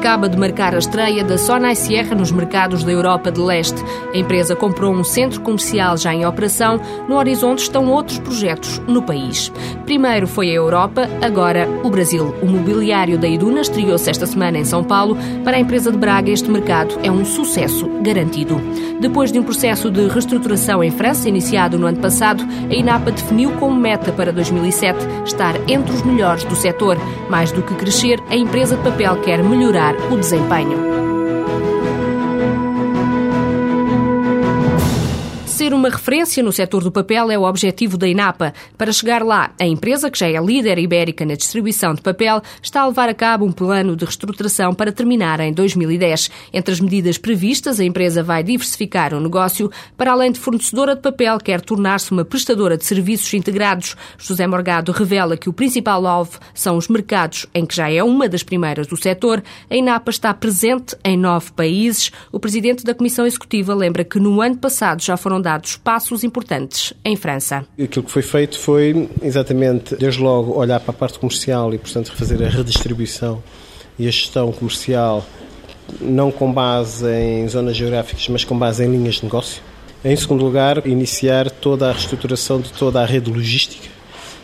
Acaba de marcar a estreia da Sonai Sierra nos mercados da Europa de Leste. A empresa comprou um centro comercial já em operação. No horizonte estão outros projetos no país. Primeiro foi a Europa, agora o Brasil. O mobiliário da Iduna estreou-se esta semana em São Paulo. Para a empresa de Braga, este mercado é um sucesso garantido. Depois de um processo de reestruturação em França, iniciado no ano passado, a INAPA definiu como meta para 2007 estar entre os melhores do setor. Mais do que crescer, a empresa de papel quer melhorar o desempenho. Ser uma referência no setor do papel é o objetivo da INAPA. Para chegar lá, a empresa, que já é líder ibérica na distribuição de papel, está a levar a cabo um plano de reestruturação para terminar em 2010. Entre as medidas previstas, a empresa vai diversificar o negócio. Para além de fornecedora de papel, quer tornar-se uma prestadora de serviços integrados. José Morgado revela que o principal alvo são os mercados, em que já é uma das primeiras do setor. A INAPA está presente em nove países. O presidente da Comissão Executiva lembra que no ano passado já foram dados dados passos importantes em França. Aquilo que foi feito foi exatamente, desde logo, olhar para a parte comercial e, portanto, fazer a redistribuição e a gestão comercial, não com base em zonas geográficas, mas com base em linhas de negócio. Em segundo lugar, iniciar toda a reestruturação de toda a rede logística,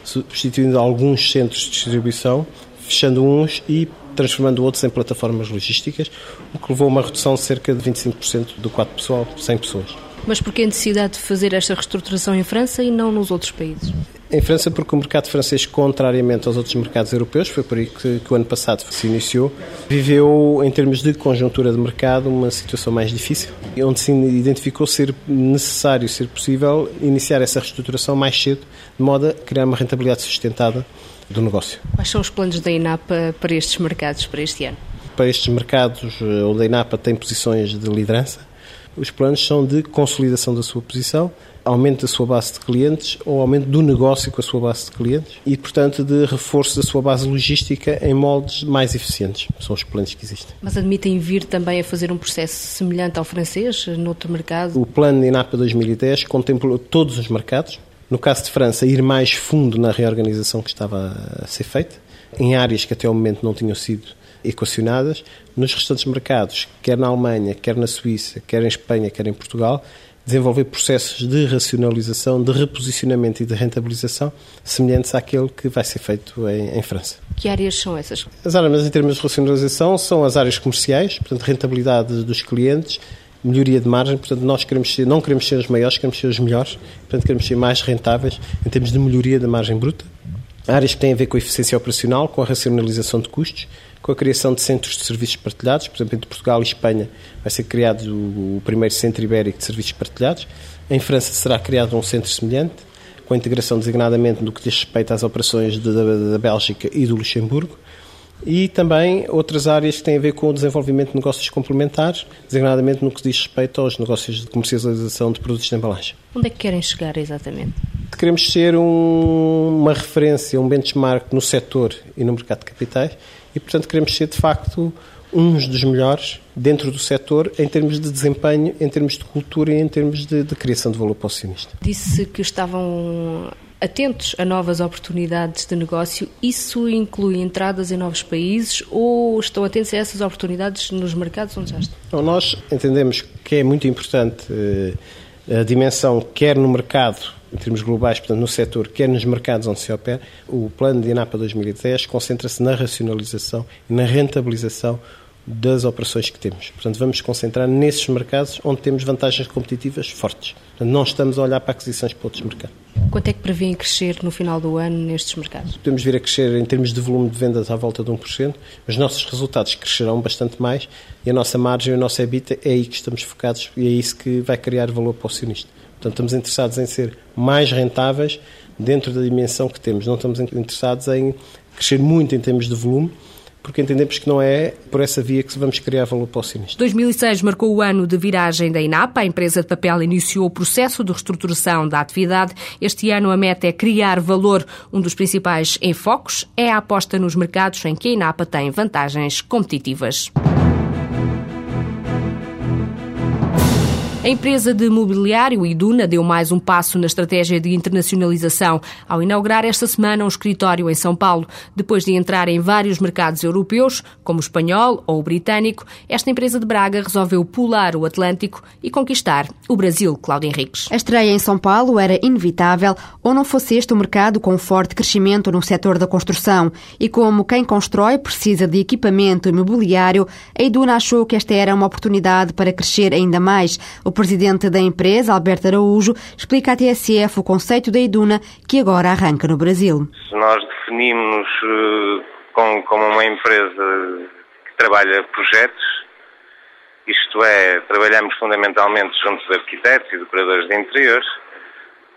substituindo alguns centros de distribuição, fechando uns e transformando outros em plataformas logísticas, o que levou a uma redução de cerca de 25% do quadro pessoal, 100 pessoas. Mas porquê a necessidade de fazer esta reestruturação em França e não nos outros países? Em França, porque o mercado francês, contrariamente aos outros mercados europeus, foi por aí que, que, o ano passado se iniciou, viveu, em termos de conjuntura de mercado, uma situação mais difícil, onde se identificou ser necessário, ser possível, iniciar essa reestruturação mais cedo, de modo a criar uma rentabilidade sustentada do negócio. Quais são os planos da INAPA para estes mercados, para este ano? Para estes mercados, eh, onde a INAPA tem posições de liderança, os planos são de consolidação da sua posição, aumento da sua base de clientes ou aumento do negócio com a sua base de clientes e, portanto, de reforço da sua base logística em moldes mais eficientes. São os planos que existem. Mas admitem vir também a fazer um processo semelhante ao francês, noutro mercado? O plano de INAPA 2010 contempla todos os mercados. No caso de França, ir mais fundo na reorganização que estava a ser feita, em áreas que até ao momento não tinham sido equacionadas. Nos restantes mercados, quer na Alemanha, quer na Suíça, quer em Espanha, quer em Portugal, desenvolver processos de racionalização, de reposicionamento e de rentabilização semelhantes àquele que vai ser feito em, em, França. Que áreas são essas? As áreas, em termos de racionalização, são as áreas comerciais, portanto, rentabilidade dos clientes, melhoria de margem, portanto, nós queremos ser, não queremos ser os maiores, queremos ser os melhores, portanto, queremos ser mais rentáveis em termos de melhoria da margem bruta. Áreas que têm a ver com a eficiência operacional, com a racionalização de custos, com a criação de centros de serviços partilhados, por exemplo, entre Portugal e Espanha vai ser criado o primeiro centro ibérico de serviços partilhados. Em França será criado um centro semelhante, com a integração designadamente no que diz respeito às operações da, da Bélgica e do Luxemburgo. E também outras áreas que têm a ver com o desenvolvimento de negócios complementares, designadamente no que diz respeito aos negócios de comercialização de produtos de embalagem. Onde é que querem chegar exatamente? Queremos ser um, uma referência, um benchmark no setor e no mercado de capitais e, portanto, queremos ser, de facto, uns dos melhores dentro do setor em termos de desempenho, em termos de cultura e em termos de, de criação de valor para o acionista. Disse que estavam atentos a novas oportunidades de negócio. Isso inclui entradas em novos países ou estão atentos a essas oportunidades nos mercados onde já estão? Então, nós entendemos que é muito importante eh, a dimensão, quer no mercado em termos globais, portanto, no setor, quer nos mercados onde se opera, o plano de INAPA 2010 concentra-se na racionalização e na rentabilização das operações que temos. Portanto, vamos concentrar nesses mercados onde temos vantagens competitivas fortes. Portanto, não estamos a olhar para aquisições para outros mercados. Quanto é que prevêem crescer no final do ano nestes mercados? Podemos vir a crescer em termos de volume de vendas à volta de 1%, os nossos resultados crescerão bastante mais e a nossa margem, a nossa EBITDA é aí que estamos focados e é isso que vai criar valor para o acionista. Portanto, estamos interessados em ser mais rentáveis dentro da dimensão que temos. Não estamos interessados em crescer muito em termos de volume, porque entendemos que não é por essa via que vamos criar valor para o sinistro. 2006 marcou o ano de viragem da INAPA. A empresa de papel iniciou o processo de reestruturação da atividade. Este ano a meta é criar valor. Um dos principais enfoques é a aposta nos mercados em que a INAPA tem vantagens competitivas. A empresa de mobiliário Iduna deu mais um passo na estratégia de internacionalização ao inaugurar esta semana um escritório em São Paulo. Depois de entrar em vários mercados europeus, como o espanhol ou o britânico, esta empresa de Braga resolveu pular o Atlântico e conquistar o Brasil, Cláudio Henriques. A estreia em São Paulo era inevitável ou não fosse este um mercado com forte crescimento no setor da construção. E como quem constrói precisa de equipamento imobiliário, a Iduna achou que esta era uma oportunidade para crescer ainda mais. O presidente da empresa, Alberto Araújo, explica à TSF o conceito da Iduna que agora arranca no Brasil. Se nós definimos uh, como, uma empresa que trabalha projetos, isto é, trabalhamos fundamentalmente junto de arquitetos e decoradores de interiores,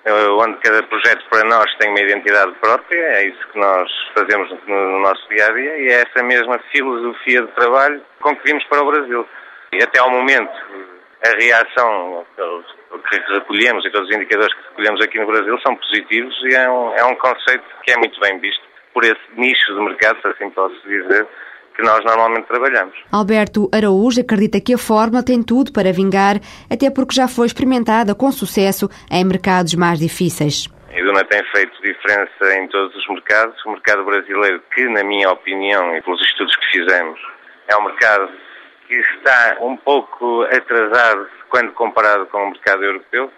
uh, onde cada projeto para nós tem uma identidade própria, é isso que nós fazemos no nosso dia a dia e é essa mesma filosofia de trabalho com que vimos para o Brasil. E até ao momento, a reação que recolhemos e todos os indicadores que recolhemos aqui no Brasil são positivos e é um, é um conceito que é muito bem visto por esse nicho de mercado, se assim posso dizer, que nós normalmente trabalhamos. Alberto Araújo acredita que a fórmula tem tudo para vingar, até porque já foi experimentada com sucesso em mercados mais difíceis. A Iduna tem feito diferença em todos os mercados. O mercado brasileiro, que na minha opinião e pelos estudos que fizemos, é um mercado que está um pouco atrasado quando comparado com o mercado europeu.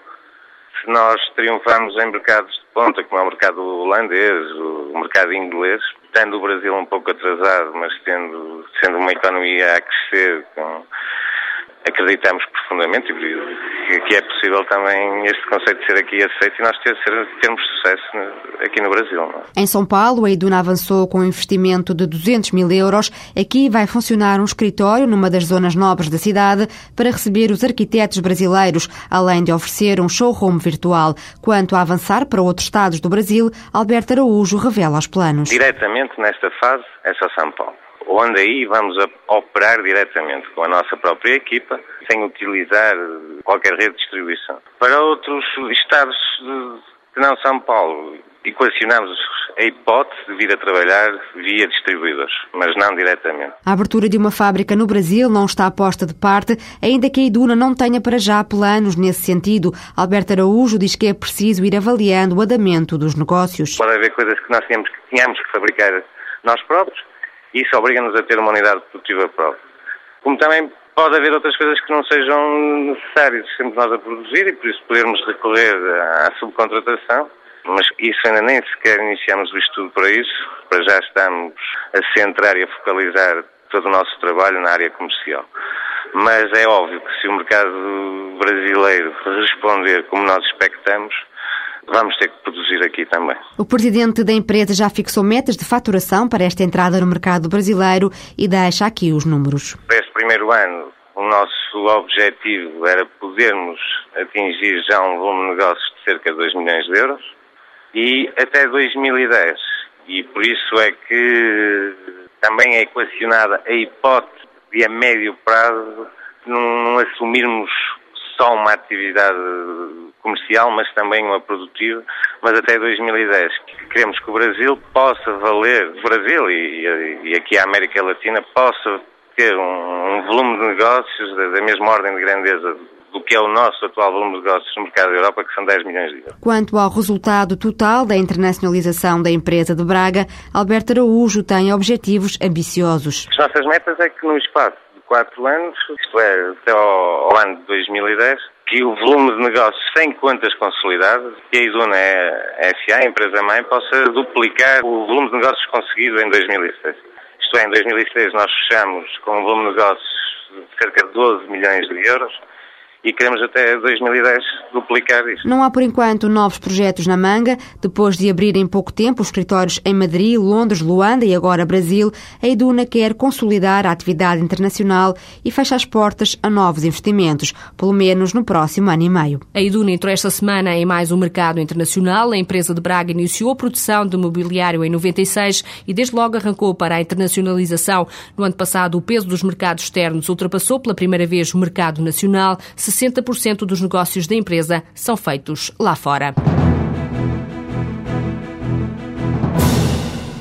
Se nós triunfamos em mercados de ponta, como é o mercado holandês, o mercado inglês, estando o Brasil um pouco atrasado, mas tendo, sendo uma economia a crescer com acreditamos profundamente que é possível também este conceito ser aqui aceito e nós ter, termos sucesso aqui no Brasil. É? Em São Paulo, a Iduna avançou com um investimento de 200 mil euros. Aqui vai funcionar um escritório numa das zonas nobres da cidade para receber os arquitetos brasileiros, além de oferecer um showroom virtual. Quanto a avançar para outros estados do Brasil, Alberto Araújo revela os planos. Diretamente nesta fase é só São Paulo onde aí vamos operar diretamente com a nossa própria equipa, sem utilizar qualquer rede de distribuição. Para outros estados que não São Paulo, equacionamos a hipótese de vir a trabalhar via distribuidores, mas não diretamente. A abertura de uma fábrica no Brasil não está posta de parte, ainda que a Iduna não tenha para já planos nesse sentido. Alberto Araújo diz que é preciso ir avaliando o andamento dos negócios. Pode haver coisas que nós tínhamos que, tínhamos que fabricar nós próprios, isso obriga-nos a ter uma unidade produtiva própria. Como também pode haver outras coisas que não sejam necessárias sempre nós a produzir e por isso podermos recorrer à subcontratação, mas isso ainda nem sequer iniciamos o estudo para isso, para já estamos a centrar e a focalizar todo o nosso trabalho na área comercial. Mas é óbvio que se o mercado brasileiro responder como nós expectamos, vamos ter que produzir aqui também. O presidente da empresa já fixou metas de faturação para esta entrada no mercado brasileiro e deixa aqui os números. Para este primeiro ano, o nosso objetivo era podermos atingir já um volume de negócios de cerca de 2 milhões de euros e até 2010. E por isso é que também é equacionada a hipótese de a médio prazo não assumirmos só uma atividade comercial, mas também uma produtiva, mas até 2010. Queremos que o Brasil possa valer, o Brasil e, e aqui a América Latina, possa ter um, um volume de negócios da, da mesma ordem de grandeza do que é o nosso atual volume de negócios no mercado da Europa, que são 10 milhões de euros. Quanto ao resultado total da internacionalização da empresa de Braga, Alberto Araújo tem objetivos ambiciosos. As nossas metas é que no espaço 4 anos, isto é, até ao, ao ano de 2010, que o volume de negócios sem contas consolidadas, que a Iduna é SA, a empresa-mãe, possa duplicar o volume de negócios conseguido em 2006. Isto é, em 2006 nós fechamos com um volume de negócios de cerca de 12 milhões de euros e queremos até 2010 duplicar isto. Não há por enquanto novos projetos na manga. Depois de abrir em pouco tempo os escritórios em Madrid, Londres, Luanda e agora Brasil, a Iduna quer consolidar a atividade internacional e fecha as portas a novos investimentos, pelo menos no próximo ano e meio. A Iduna entrou esta semana em mais um mercado internacional. A empresa de Braga iniciou a produção de mobiliário em 96 e desde logo arrancou para a internacionalização. No ano passado, o peso dos mercados externos ultrapassou pela primeira vez o mercado nacional. 60% dos negócios da empresa são feitos lá fora.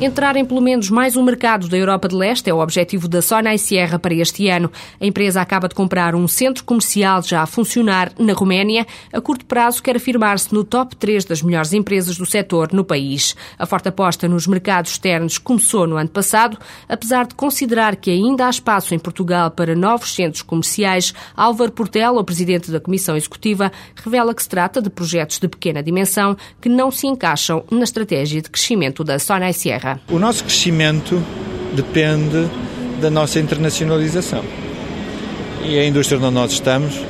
Entrar em pelo menos mais um mercado da Europa de Leste é o objetivo da Sonai Sierra para este ano. A empresa acaba de comprar um centro comercial já a funcionar na Roménia. A curto prazo quer afirmar-se no top 3 das melhores empresas do setor no país. A forte aposta nos mercados externos começou no ano passado. Apesar de considerar que ainda há espaço em Portugal para novos centros comerciais, Álvaro Portela, o presidente da Comissão Executiva, revela que se trata de projetos de pequena dimensão que não se encaixam na estratégia de crescimento da Sonai Sierra. O nosso crescimento depende da nossa internacionalização. E a indústria onde nós estamos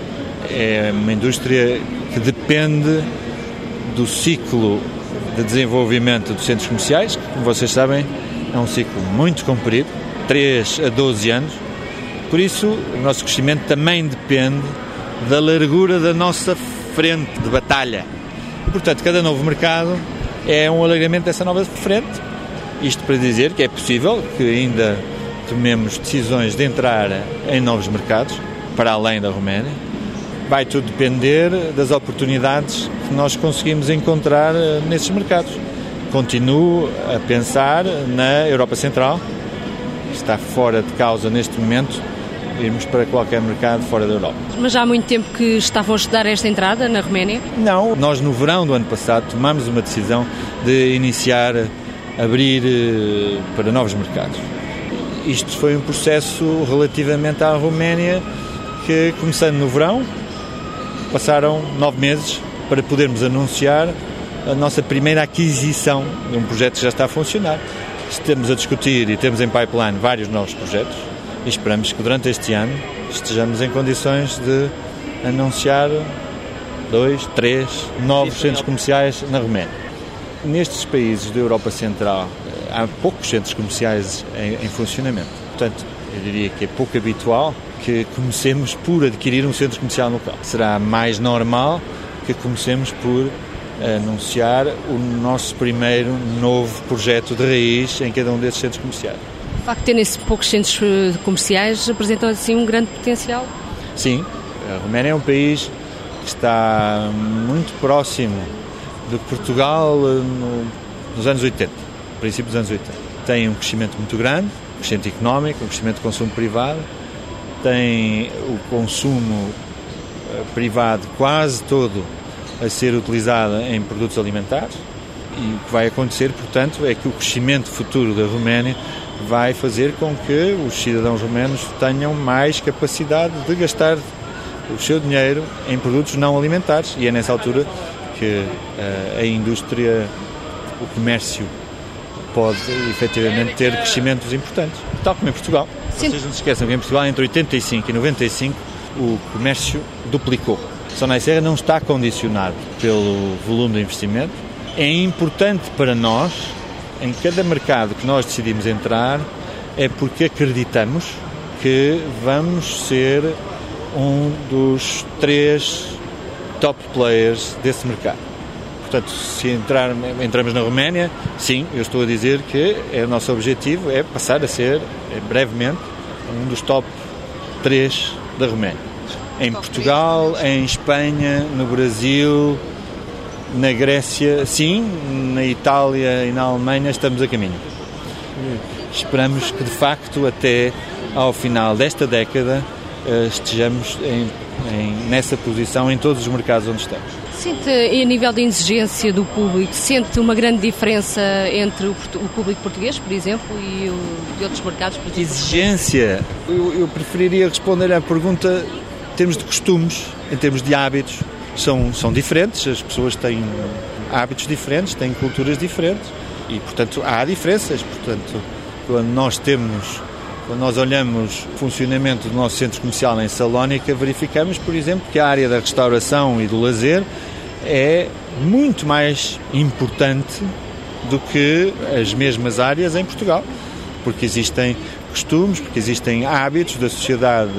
é uma indústria que depende do ciclo de desenvolvimento dos centros comerciais, que, como vocês sabem, é um ciclo muito comprido, 3 a 12 anos. Por isso, o nosso crescimento também depende da largura da nossa frente de batalha. Portanto, cada novo mercado é um alargamento dessa nova frente isto para dizer que é possível que ainda tomemos decisões de entrar em novos mercados, para além da Roménia. Vai tudo depender das oportunidades que nós conseguimos encontrar eh, nesses mercados. Continuo a pensar na Europa Central, que está fora de causa neste momento, irmos para qualquer mercado fora da Europa. Mas já há muito tempo que estavam a estudar esta entrada na Roménia? Não, nós no verão do ano passado tomamos uma decisão de iniciar abrir eh, para novos mercados. Isto foi um processo relativamente à Roménia que, começando no verão, passaram nove meses para podermos anunciar a nossa primeira aquisição de um projeto que já está a funcionar. Estamos a discutir e temos em pipeline vários novos projetos e esperamos que durante este ano estejamos em condições de anunciar dois, três novos centros comerciais na Roménia. Nestes países da Europa Central eh, há poucos centros comerciais em, em funcionamento. Portanto, eu diria que é pouco habitual que comecemos por adquirir um centro comercial local. Será mais normal que comecemos por anunciar o nosso primeiro novo projeto de raiz em cada um desses centros comerciais. O facto de terem poucos centros eh, comerciais apresenta assim um grande potencial? Sim, a Roménia é um país que está muito próximo de Portugal eh, no, nos anos 80, princípios dos anos 80. Tem um crescimento muito grande, um crescimento económico, um crescimento de consumo privado, tem o consumo eh, privado quase todo a ser utilizado em produtos alimentares. E o que vai acontecer, portanto, é que o crescimento futuro da Roménia vai fazer com que os cidadãos romenos tenham mais capacidade de gastar o seu dinheiro em produtos não alimentares. E é nessa altura que uh, a indústria, o comércio pode efetivamente ter crescimentos importantes, tal como em Portugal. Sim. Vocês não se esqueçam que em Portugal, entre 85 e 95, o comércio duplicou. Sonai Serra não está condicionado pelo volume de investimento. É importante para nós, em cada mercado que nós decidimos entrar, é porque acreditamos que vamos ser um dos três top players desse mercado. Portanto, se entrar, entramos na Roménia, sim, eu estou a dizer que é o nosso objetivo é passar a ser, é, brevemente, um dos top 3 da Roménia. Em Portugal, em Espanha, no Brasil, na Grécia, sim, na Itália e na Alemanha estamos a caminho. Esperamos que, de facto, até ao final desta década, eh, estejamos em em, nessa posição em todos os mercados onde estamos. Sente, e a nível de exigência do público, sente uma grande diferença entre o, o público português, por exemplo, e o, de outros mercados? Por exemplo? Exigência? Eu, eu preferiria responder à pergunta em termos de costumes, em termos de hábitos. São, são diferentes, as pessoas têm hábitos diferentes, têm culturas diferentes e, portanto, há diferenças. Portanto, quando nós temos quando nós olhamos o funcionamento do nosso centro comercial em Salónica, verificamos, por exemplo, que a área da restauração e do lazer é muito mais importante do que as mesmas áreas em Portugal, porque existem costumes, porque existem hábitos da sociedade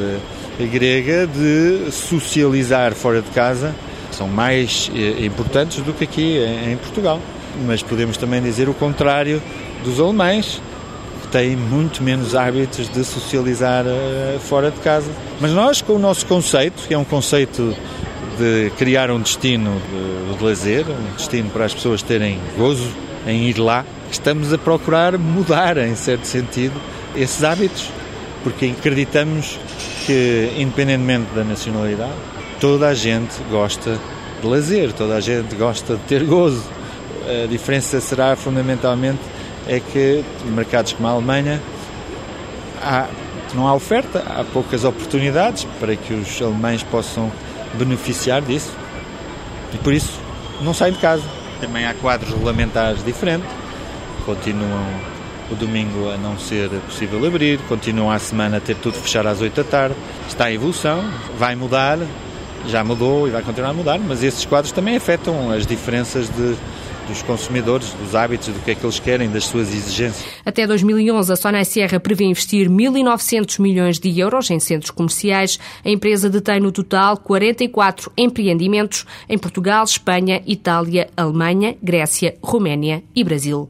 grega de socializar fora de casa, são mais eh, importantes do que aqui em Portugal. Mas podemos também dizer o contrário dos alemães, têm muito menos hábitos de socializar uh, fora de casa. Mas nós, com o nosso conceito, que é um conceito de criar um destino de, de lazer, um destino para as pessoas terem gozo em ir lá, estamos a procurar mudar, em certo sentido, esses hábitos, porque acreditamos que, independentemente da nacionalidade, toda a gente gosta de lazer, toda a gente gosta de ter gozo. A diferença será fundamentalmente é que mercados como a Alemanha há, não há oferta, há poucas oportunidades para que os alemães possam beneficiar disso e por isso não saem de casa. Também há quadros regulamentares diferentes, continuam o domingo a não ser possível abrir, continuam a semana a ter tudo fechado às 8 da tarde. Está em evolução, vai mudar, já mudou e vai continuar a mudar, mas esses quadros também afetam as diferenças de dos consumidores, dos hábitos, do que é que eles querem, das suas exigências. Até 2011, a Sonai Sierra prevê investir 1.900 milhões de euros em centros comerciais. A empresa detém no total 44 empreendimentos em Portugal, Espanha, Itália, Alemanha, Grécia, Roménia e Brasil.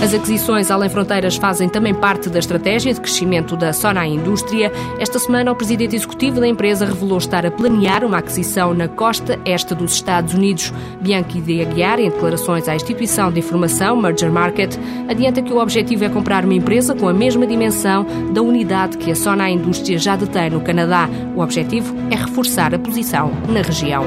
As aquisições além fronteiras fazem também parte da estratégia de crescimento da Sona Indústria. Esta semana, o presidente executivo da empresa revelou estar a planear uma aquisição na costa este dos Estados Unidos. Bianchi de Aguiar, em declarações à instituição de informação Merger Market, adianta que o objetivo é comprar uma empresa com a mesma dimensão da unidade que a Sona Indústria já detém no Canadá. O objetivo é reforçar a posição na região.